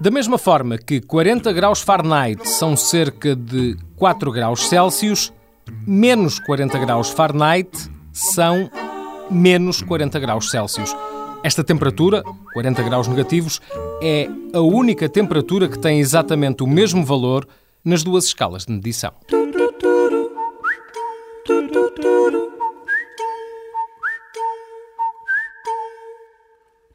Da mesma forma que 40 graus Fahrenheit são cerca de 4 graus Celsius, menos 40 graus Fahrenheit são menos 40 graus Celsius. Esta temperatura, 40 graus negativos, é a única temperatura que tem exatamente o mesmo valor nas duas escalas de medição. do do do do